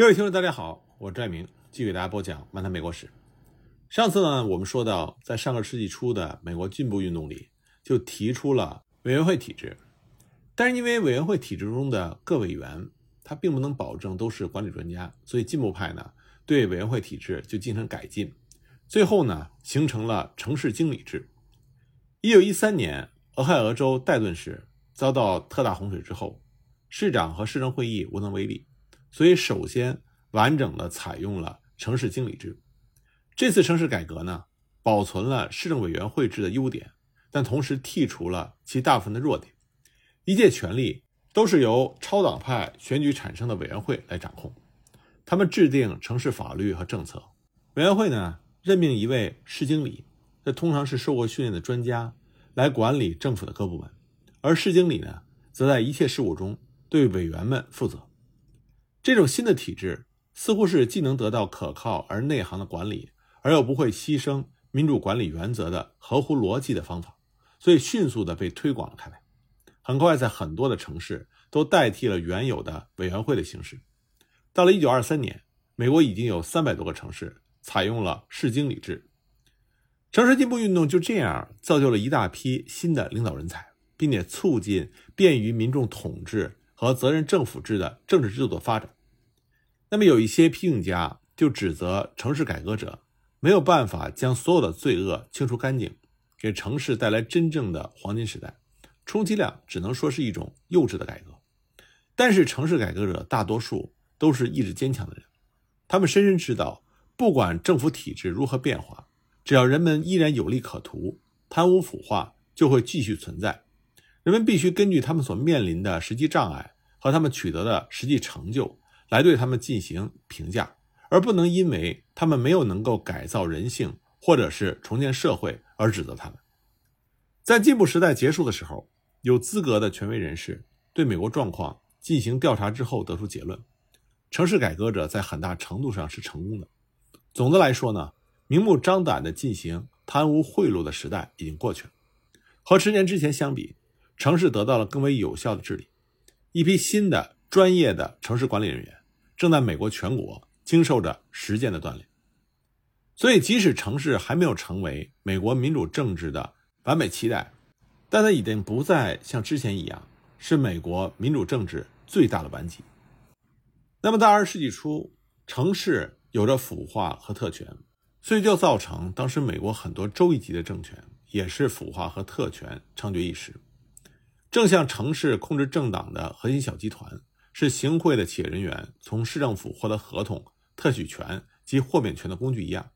各位听众，大家好，我是拽明，继续给大家播讲《漫谈美国史》。上次呢，我们说到，在上个世纪初的美国进步运动里，就提出了委员会体制，但是因为委员会体制中的各委员，他并不能保证都是管理专家，所以进步派呢，对委员会体制就进行改进，最后呢，形成了城市经理制。一九一三年，俄亥俄州戴顿市遭到特大洪水之后，市长和市政会议无能为力。所以，首先完整的采用了城市经理制。这次城市改革呢，保存了市政委员会制的优点，但同时剔除了其大部分的弱点。一切权力都是由超党派选举产生的委员会来掌控，他们制定城市法律和政策。委员会呢，任命一位市经理，这通常是受过训练的专家，来管理政府的各部门，而市经理呢，则在一切事务中对委员们负责。这种新的体制似乎是既能得到可靠而内行的管理，而又不会牺牲民主管理原则的合乎逻辑的方法，所以迅速的被推广了开来。很快，在很多的城市都代替了原有的委员会的形式。到了1923年，美国已经有三百多个城市采用了市经理制。城市进步运动就这样造就了一大批新的领导人才，并且促进便于民众统治。和责任政府制的政治制度的发展，那么有一些批评家就指责城市改革者没有办法将所有的罪恶清除干净，给城市带来真正的黄金时代，充其量只能说是一种幼稚的改革。但是城市改革者大多数都是意志坚强的人，他们深深知道，不管政府体制如何变化，只要人们依然有利可图，贪污腐化就会继续存在。人们必须根据他们所面临的实际障碍和他们取得的实际成就来对他们进行评价，而不能因为他们没有能够改造人性或者是重建社会而指责他们。在进步时代结束的时候，有资格的权威人士对美国状况进行调查之后得出结论：城市改革者在很大程度上是成功的。总的来说呢，明目张胆地进行贪污贿赂的时代已经过去了，和十年之前相比。城市得到了更为有效的治理，一批新的专业的城市管理人员正在美国全国经受着实践的锻炼。所以，即使城市还没有成为美国民主政治的完美期待，但它已经不再像之前一样是美国民主政治最大的顽疾。那么，到二十世纪初，城市有着腐化和特权，所以就造成当时美国很多州一级的政权也是腐化和特权猖獗一时。正像城市控制政党的核心小集团是行贿的企业人员从市政府获得合同、特许权及豁免权的工具一样，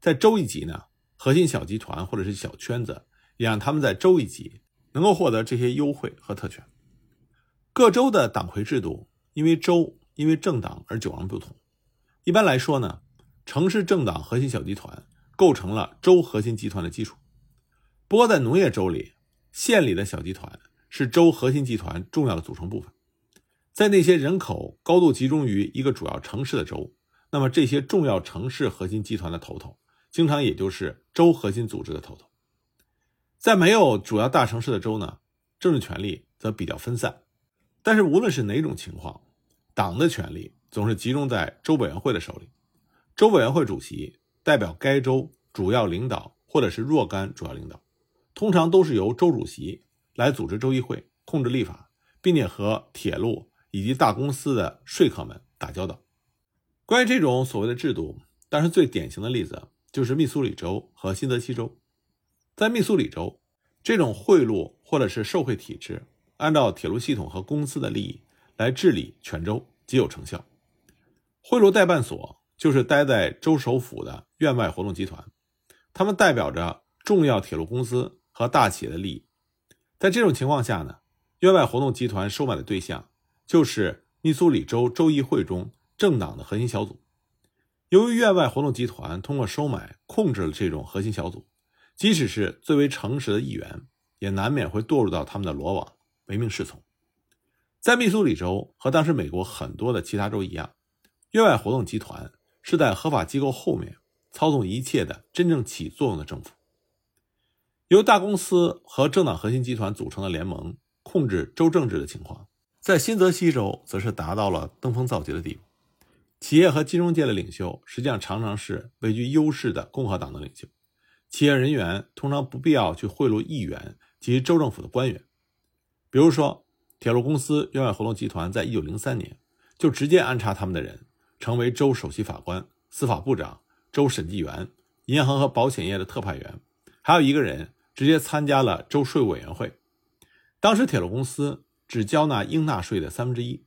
在州一级呢，核心小集团或者是小圈子也让他们在州一级能够获得这些优惠和特权。各州的党魁制度因为州因为政党而迥然不同。一般来说呢，城市政党核心小集团构成了州核心集团的基础。不过在农业州里，县里的小集团。是州核心集团重要的组成部分，在那些人口高度集中于一个主要城市的州，那么这些重要城市核心集团的头头，经常也就是州核心组织的头头。在没有主要大城市的州呢，政治权力则比较分散。但是无论是哪种情况，党的权力总是集中在州委员会的手里。州委员会主席代表该州主要领导或者是若干主要领导，通常都是由州主席。来组织州议会，控制立法，并且和铁路以及大公司的说客们打交道。关于这种所谓的制度，当然最典型的例子就是密苏里州和新泽西州。在密苏里州，这种贿赂或者是受贿体制，按照铁路系统和公司的利益来治理全州，极有成效。贿赂代办所就是待在州首府的院外活动集团，他们代表着重要铁路公司和大企业的利益。在这种情况下呢，院外活动集团收买的对象就是密苏里州州议会中政党的核心小组。由于院外活动集团通过收买控制了这种核心小组，即使是最为诚实的议员，也难免会堕入到他们的罗网，唯命是从。在密苏里州和当时美国很多的其他州一样，院外活动集团是在合法机构后面操纵一切的真正起作用的政府。由大公司和政党核心集团组成的联盟控制州政治的情况，在新泽西州则是达到了登峰造极的地步。企业和金融界的领袖实际上常常是位居优势的共和党的领袖，企业人员通常不必要去贿赂议员及州政府的官员。比如说，铁路公司远远合同集团在一九零三年就直接安插他们的人成为州首席法官、司法部长、州审计员、银行和保险业的特派员，还有一个人直接参加了州税务委员会。当时铁路公司只交纳应纳税的三分之一，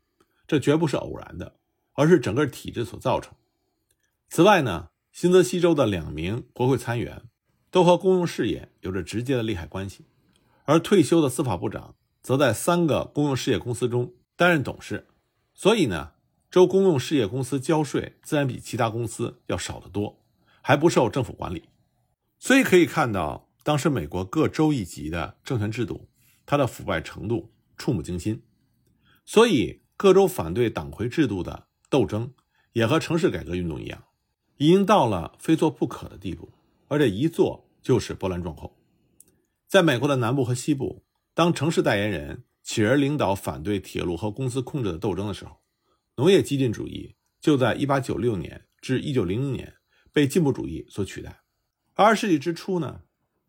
这绝不是偶然的。而是整个体制所造成。此外呢，新泽西州的两名国会参议员都和公用事业有着直接的利害关系，而退休的司法部长则在三个公用事业公司中担任董事。所以呢，州公用事业公司交税自然比其他公司要少得多，还不受政府管理。所以可以看到，当时美国各州一级的政权制度，它的腐败程度触目惊心。所以各州反对党魁制度的。斗争也和城市改革运动一样，已经到了非做不可的地步，而且一做就是波澜壮阔。在美国的南部和西部，当城市代言人起而领导反对铁路和公司控制的斗争的时候，农业激进主义就在1896年至1900年被进步主义所取代。二十世纪之初呢，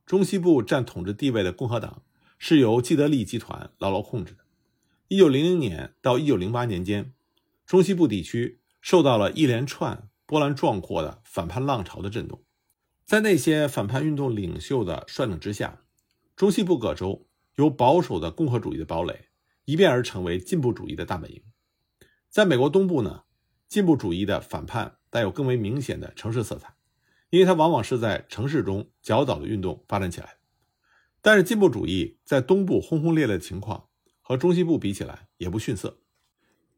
中西部占统治地位的共和党是由既得利益集团牢牢控制的。1900年到1908年间。中西部地区受到了一连串波澜壮阔的反叛浪潮的震动，在那些反叛运动领袖的率领之下，中西部各州由保守的共和主义的堡垒一变而成为进步主义的大本营。在美国东部呢，进步主义的反叛带有更为明显的城市色彩，因为它往往是在城市中较早的运动发展起来。但是，进步主义在东部轰轰烈烈的情况和中西部比起来也不逊色。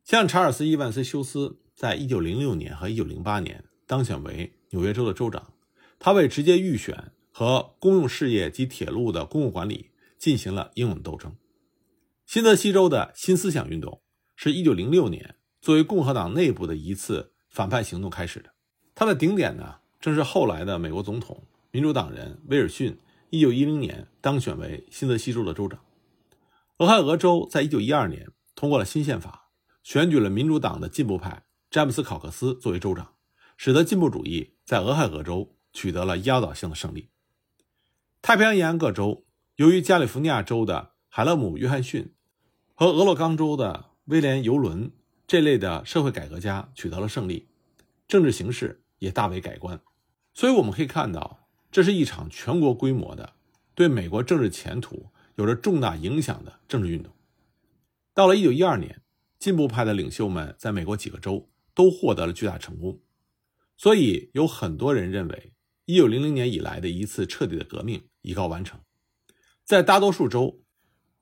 像查尔斯·伊万斯·休斯在1906年和1908年当选为纽约州的州长，他为直接预选和公用事业及铁路的公共管理进行了英勇斗争。新泽西州的新思想运动是一九零六年作为共和党内部的一次反叛行动开始的，它的顶点呢，正是后来的美国总统民主党人威尔逊1910年当选为新泽西州的州长。俄亥俄州在1912年通过了新宪法。选举了民主党的进步派詹姆斯·考克斯作为州长，使得进步主义在俄亥俄州取得了压倒性的胜利。太平洋沿岸各州由于加利福尼亚州的海勒姆·约翰逊和俄勒冈州的威廉·尤伦这类的社会改革家取得了胜利，政治形势也大为改观。所以我们可以看到，这是一场全国规模的、对美国政治前途有着重大影响的政治运动。到了1912年。进步派的领袖们在美国几个州都获得了巨大成功，所以有很多人认为，1900年以来的一次彻底的革命已告完成。在大多数州，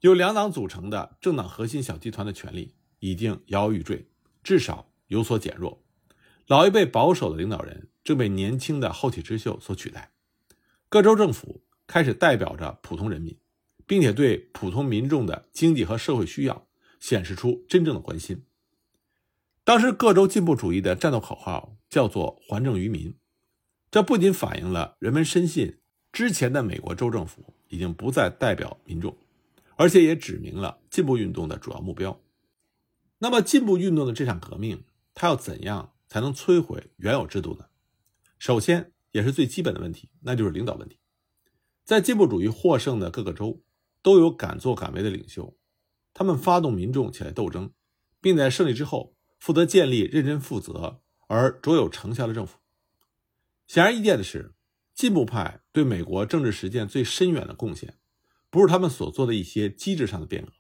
由两党组成的政党核心小集团的权力已经摇摇欲坠，至少有所减弱。老一辈保守的领导人正被年轻的后起之秀所取代。各州政府开始代表着普通人民，并且对普通民众的经济和社会需要。显示出真正的关心。当时各州进步主义的战斗口号叫做“还政于民”，这不仅反映了人们深信之前的美国州政府已经不再代表民众，而且也指明了进步运动的主要目标。那么，进步运动的这场革命，它要怎样才能摧毁原有制度呢？首先，也是最基本的问题，那就是领导问题。在进步主义获胜的各个州，都有敢作敢为的领袖。他们发动民众起来斗争，并在胜利之后负责建立认真负责而卓有成效的政府。显而易见的是，进步派对美国政治实践最深远的贡献，不是他们所做的一些机制上的变革，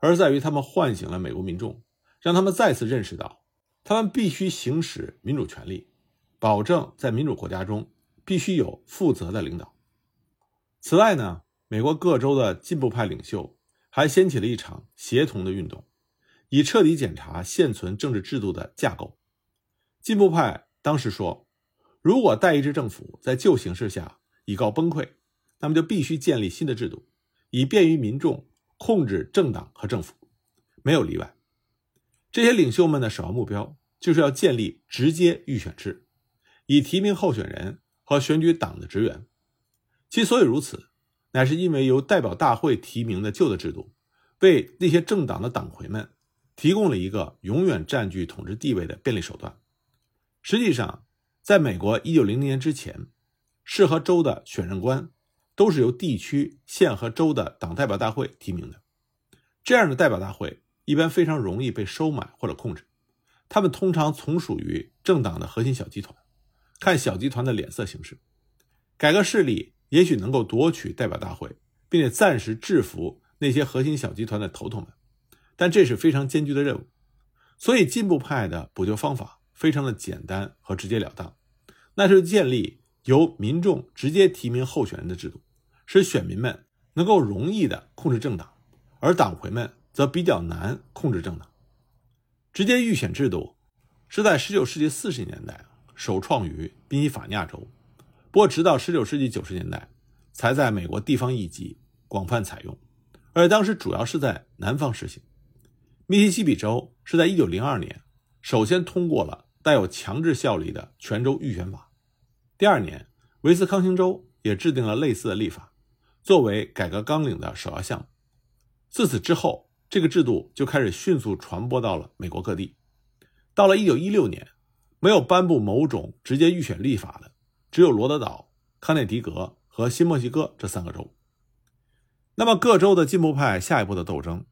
而在于他们唤醒了美国民众，让他们再次认识到，他们必须行使民主权利，保证在民主国家中必须有负责的领导。此外呢，美国各州的进步派领袖。还掀起了一场协同的运动，以彻底检查现存政治制度的架构。进步派当时说，如果代议制政府在旧形势下已告崩溃，那么就必须建立新的制度，以便于民众控制政党和政府，没有例外。这些领袖们的首要目标就是要建立直接预选制，以提名候选人和选举党的职员。其所以如此。乃是因为由代表大会提名的旧的制度，为那些政党的党魁们提供了一个永远占据统治地位的便利手段，实际上，在美国1900年之前，市和州的选任官都是由地区、县和州的党代表大会提名的。这样的代表大会一般非常容易被收买或者控制，他们通常从属于政党的核心小集团，看小集团的脸色行事。改革势力也许能够夺取代表大会，并且暂时制服那些核心小集团的头头们，但这是非常艰巨的任务。所以，进步派的补救方法非常的简单和直截了当，那就是建立由民众直接提名候选人的制度，使选民们能够容易的控制政党，而党魁们则比较难控制政党。直接预选制度是在19世纪40年代首创于宾夕法尼亚州，不过直到19世纪90年代才在美国地方一级广泛采用，而当时主要是在南方实行。密西西比州是在1902年首先通过了带有强制效力的全州预选法，第二年，维斯康星州也制定了类似的立法，作为改革纲领的首要项目。自此之后，这个制度就开始迅速传播到了美国各地。到了1916年，没有颁布某种直接预选立法的只有罗德岛、康涅狄格和新墨西哥这三个州。那么，各州的进步派下一步的斗争。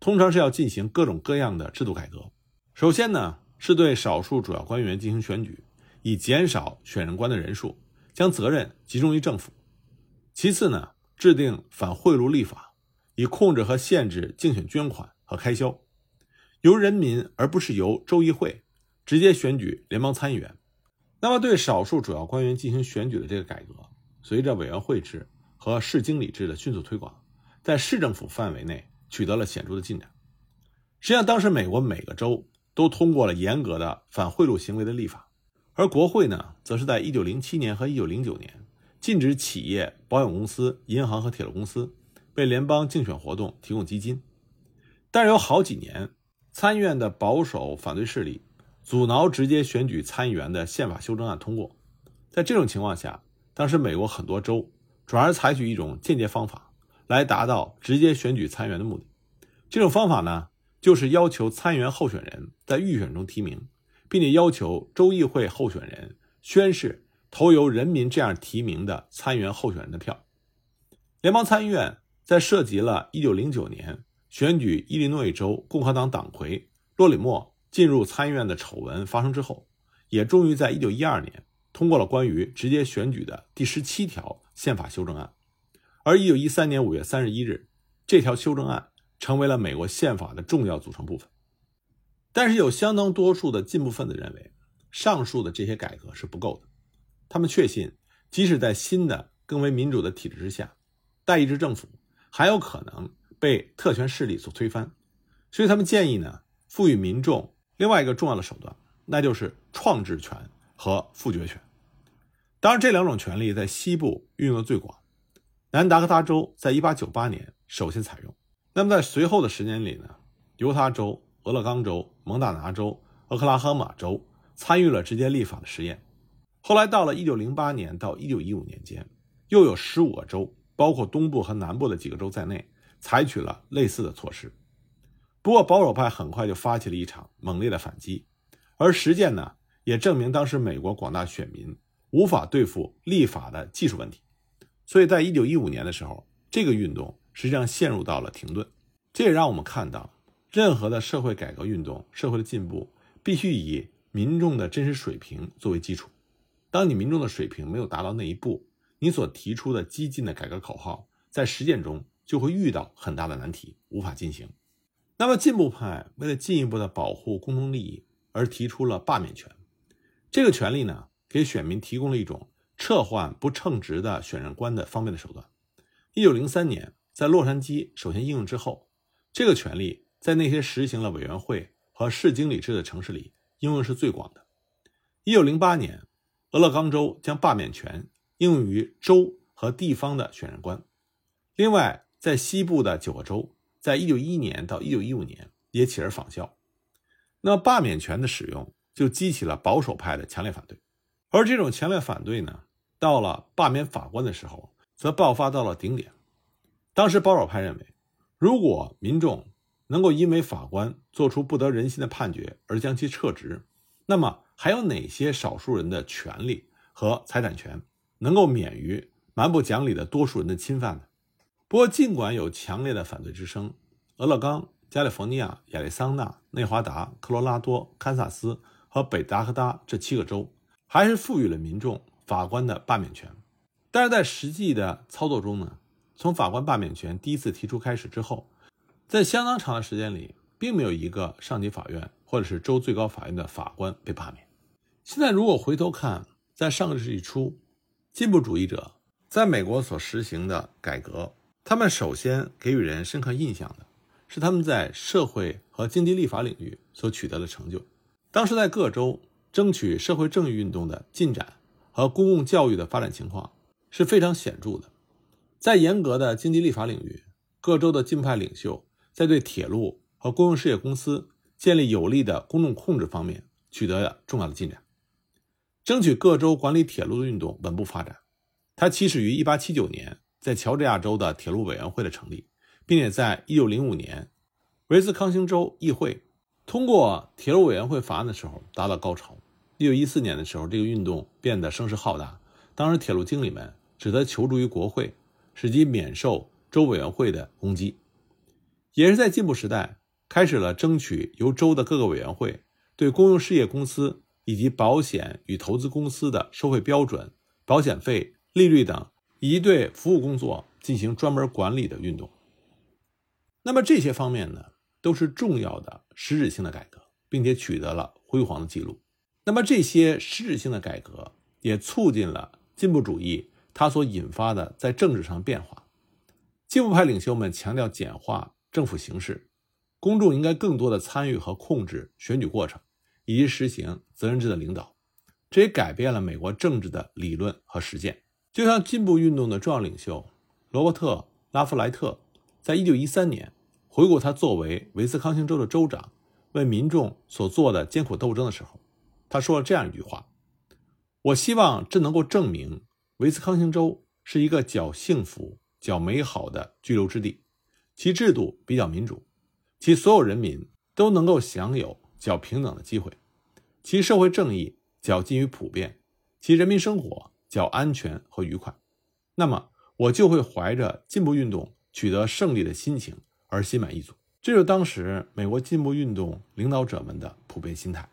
通常是要进行各种各样的制度改革。首先呢，是对少数主要官员进行选举，以减少选任官的人数，将责任集中于政府。其次呢，制定反贿赂立法，以控制和限制竞选捐款和开销，由人民而不是由州议会直接选举联邦参议员。那么，对少数主要官员进行选举的这个改革，随着委员会制和市经理制的迅速推广，在市政府范围内。取得了显著的进展。实际上，当时美国每个州都通过了严格的反贿赂行为的立法，而国会呢，则是在1907年和1909年禁止企业、保险公司、银行和铁路公司为联邦竞选活动提供基金。但是有好几年，参议院的保守反对势力阻挠直接选举参议员的宪法修正案通过。在这种情况下，当时美国很多州转而采取一种间接方法。来达到直接选举参议员的目的，这种方法呢，就是要求参议员候选人在预选中提名，并且要求州议会候选人宣誓投由人民这样提名的参议员候选人的票。联邦参议院在涉及了1909年选举伊利诺伊州共和党党魁洛里莫进入参议院的丑闻发生之后，也终于在1912年通过了关于直接选举的第十七条宪法修正案。而一九一三年五月三十一日，这条修正案成为了美国宪法的重要组成部分。但是，有相当多数的进步分子认为，上述的这些改革是不够的。他们确信，即使在新的、更为民主的体制之下，代议制政府还有可能被特权势力所推翻。所以，他们建议呢，赋予民众另外一个重要的手段，那就是创制权和复决权。当然，这两种权利在西部运用的最广。南达科他州在1898年首先采用，那么在随后的十年里呢，犹他州、俄勒冈州、蒙大拿州、俄克拉荷马州参与了直接立法的实验。后来到了1908年到1915年间，又有15个州，包括东部和南部的几个州在内，采取了类似的措施。不过保守派很快就发起了一场猛烈的反击，而实践呢，也证明当时美国广大选民无法对付立法的技术问题。所以在一九一五年的时候，这个运动实际上陷入到了停顿。这也让我们看到，任何的社会改革运动、社会的进步，必须以民众的真实水平作为基础。当你民众的水平没有达到那一步，你所提出的激进的改革口号，在实践中就会遇到很大的难题，无法进行。那么，进步派为了进一步的保护公共利益，而提出了罢免权。这个权利呢，给选民提供了一种。撤换不称职的选任官的方便的手段。一九零三年，在洛杉矶首先应用之后，这个权利在那些实行了委员会和市经理制的城市里应用是最广的。一九零八年，俄勒冈州将罢免权应用于州和地方的选任官。另外，在西部的九个州，在一九一一年到一九一五年也起而仿效。那，罢免权的使用就激起了保守派的强烈反对，而这种强烈反对呢？到了罢免法官的时候，则爆发到了顶点。当时保守派认为，如果民众能够因为法官做出不得人心的判决而将其撤职，那么还有哪些少数人的权利和财产权能够免于蛮不讲理的多数人的侵犯呢？不过，尽管有强烈的反对之声，俄勒冈、加利福尼亚、亚利桑那、内华达、科罗拉多、堪萨斯和北达科他这七个州还是赋予了民众法官的罢免权。但是在实际的操作中呢，从法官罢免权第一次提出开始之后，在相当长的时间里，并没有一个上级法院或者是州最高法院的法官被罢免。现在如果回头看，在上个世纪初，进步主义者在美国所实行的改革，他们首先给予人深刻印象的是他们在社会和经济立法领域所取得的成就。当时在各州争取社会正义运动的进展和公共教育的发展情况是非常显著的。在严格的经济立法领域，各州的进派领袖在对铁路和公用事业公司建立有力的公众控制方面取得了重要的进展。争取各州管理铁路的运动稳步发展，它起始于1879年，在乔治亚州的铁路委员会的成立，并且在1905年，威斯康星州议会通过铁路委员会法案的时候达到高潮。1914年的时候，这个运动变得声势浩大，当时铁路经理们只得求助于国会，使其免受州委员会的攻击。也是在进步时代，开始了争取由州的各个委员会对公用事业公司。以及保险与投资公司的收费标准、保险费、利率等，以及对服务工作进行专门管理的运动。那么这些方面呢，都是重要的实质性的改革，并且取得了辉煌的记录。那么这些实质性的改革也促进了进步主义它所引发的在政治上变化。进步派领袖们强调简化政府形式，公众应该更多的参与和控制选举过程。以及实行责任制的领导，这也改变了美国政治的理论和实践。就像进步运动的重要领袖罗伯特·拉夫莱特，在一九一三年回顾他作为威斯康星州的州长为民众所做的艰苦斗争的时候，他说了这样一句话：“我希望这能够证明威斯康星州是一个较幸福、较美好的居留之地，其制度比较民主，其所有人民都能够享有。”较平等的机会，其社会正义较近于普遍，其人民生活较安全和愉快，那么我就会怀着进步运动取得胜利的心情而心满意足。这是当时美国进步运动领导者们的普遍心态。